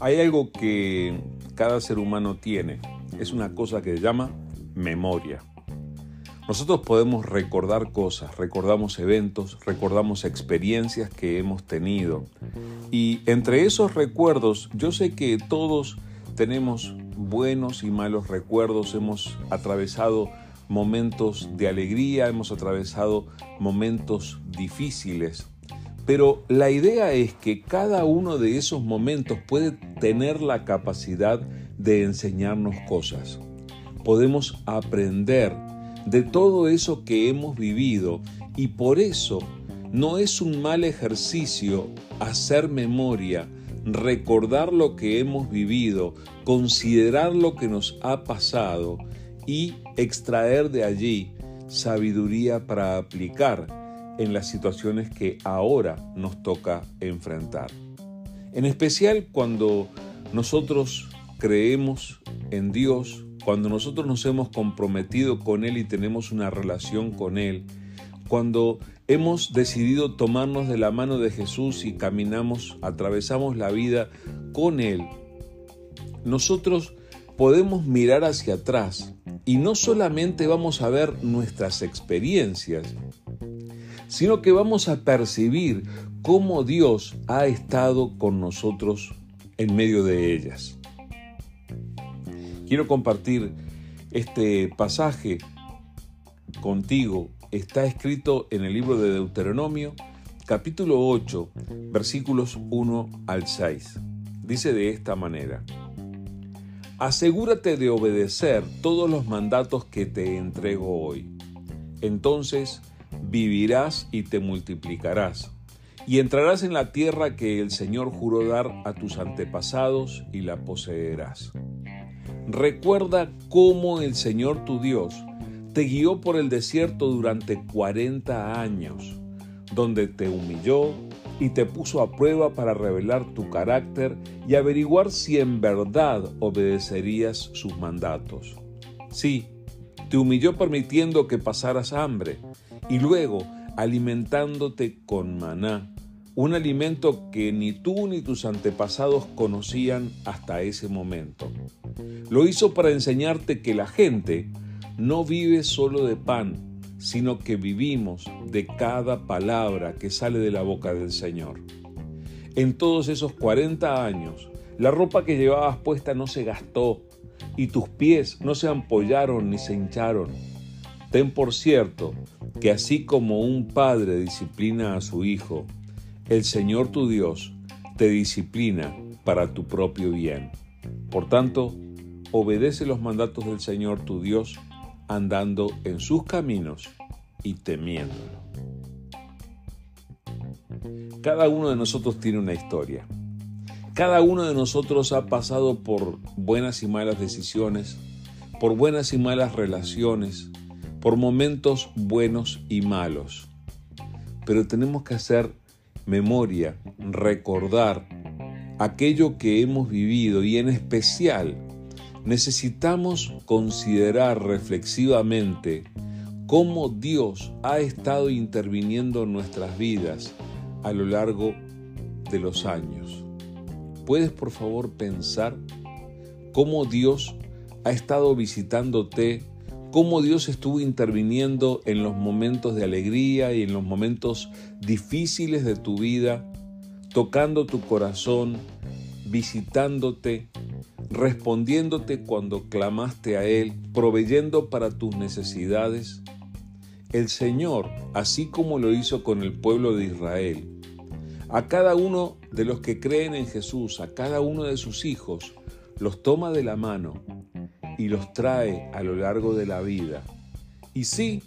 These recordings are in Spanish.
Hay algo que cada ser humano tiene. Es una cosa que se llama memoria. Nosotros podemos recordar cosas, recordamos eventos, recordamos experiencias que hemos tenido. Y entre esos recuerdos, yo sé que todos tenemos buenos y malos recuerdos, hemos atravesado momentos de alegría, hemos atravesado momentos difíciles. Pero la idea es que cada uno de esos momentos puede tener la capacidad de enseñarnos cosas. Podemos aprender de todo eso que hemos vivido y por eso no es un mal ejercicio hacer memoria, recordar lo que hemos vivido, considerar lo que nos ha pasado y extraer de allí sabiduría para aplicar en las situaciones que ahora nos toca enfrentar. En especial cuando nosotros creemos en Dios, cuando nosotros nos hemos comprometido con Él y tenemos una relación con Él, cuando hemos decidido tomarnos de la mano de Jesús y caminamos, atravesamos la vida con Él, nosotros podemos mirar hacia atrás y no solamente vamos a ver nuestras experiencias, sino que vamos a percibir cómo Dios ha estado con nosotros en medio de ellas. Quiero compartir este pasaje contigo. Está escrito en el libro de Deuteronomio, capítulo 8, versículos 1 al 6. Dice de esta manera, Asegúrate de obedecer todos los mandatos que te entrego hoy. Entonces vivirás y te multiplicarás, y entrarás en la tierra que el Señor juró dar a tus antepasados y la poseerás. Recuerda cómo el Señor tu Dios te guió por el desierto durante 40 años, donde te humilló y te puso a prueba para revelar tu carácter y averiguar si en verdad obedecerías sus mandatos. Sí, te humilló permitiendo que pasaras hambre y luego alimentándote con maná, un alimento que ni tú ni tus antepasados conocían hasta ese momento. Lo hizo para enseñarte que la gente no vive solo de pan, sino que vivimos de cada palabra que sale de la boca del Señor. En todos esos 40 años, la ropa que llevabas puesta no se gastó y tus pies no se ampollaron ni se hincharon. Ten por cierto que así como un padre disciplina a su hijo, el Señor tu Dios te disciplina para tu propio bien. Por tanto, obedece los mandatos del Señor tu Dios, andando en sus caminos y temiéndolo. Cada uno de nosotros tiene una historia. Cada uno de nosotros ha pasado por buenas y malas decisiones, por buenas y malas relaciones, por momentos buenos y malos. Pero tenemos que hacer memoria, recordar aquello que hemos vivido y en especial necesitamos considerar reflexivamente cómo Dios ha estado interviniendo en nuestras vidas a lo largo de los años. ¿Puedes por favor pensar cómo Dios ha estado visitándote, cómo Dios estuvo interviniendo en los momentos de alegría y en los momentos difíciles de tu vida, tocando tu corazón, visitándote, respondiéndote cuando clamaste a Él, proveyendo para tus necesidades? El Señor, así como lo hizo con el pueblo de Israel, a cada uno de los que creen en Jesús, a cada uno de sus hijos, los toma de la mano y los trae a lo largo de la vida. Y sí,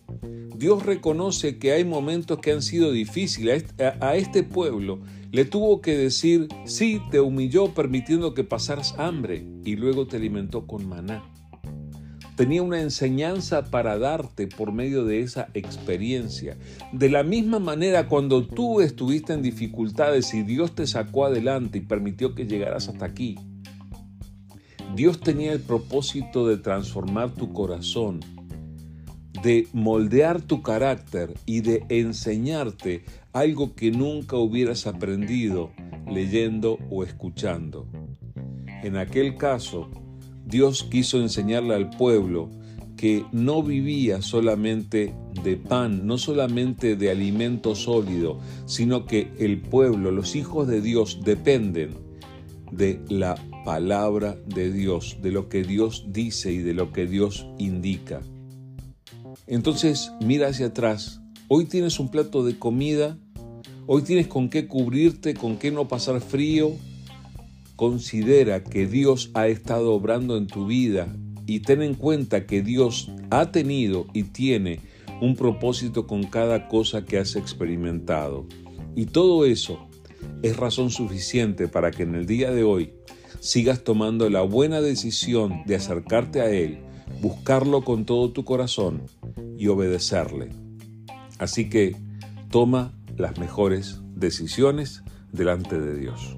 Dios reconoce que hay momentos que han sido difíciles. A este pueblo le tuvo que decir, sí, te humilló permitiendo que pasaras hambre y luego te alimentó con maná. Tenía una enseñanza para darte por medio de esa experiencia. De la misma manera, cuando tú estuviste en dificultades y Dios te sacó adelante y permitió que llegaras hasta aquí, Dios tenía el propósito de transformar tu corazón, de moldear tu carácter y de enseñarte algo que nunca hubieras aprendido leyendo o escuchando. En aquel caso, Dios quiso enseñarle al pueblo que no vivía solamente de pan, no solamente de alimento sólido, sino que el pueblo, los hijos de Dios, dependen de la palabra de Dios, de lo que Dios dice y de lo que Dios indica. Entonces mira hacia atrás, hoy tienes un plato de comida, hoy tienes con qué cubrirte, con qué no pasar frío. Considera que Dios ha estado obrando en tu vida y ten en cuenta que Dios ha tenido y tiene un propósito con cada cosa que has experimentado. Y todo eso es razón suficiente para que en el día de hoy sigas tomando la buena decisión de acercarte a Él, buscarlo con todo tu corazón y obedecerle. Así que toma las mejores decisiones delante de Dios.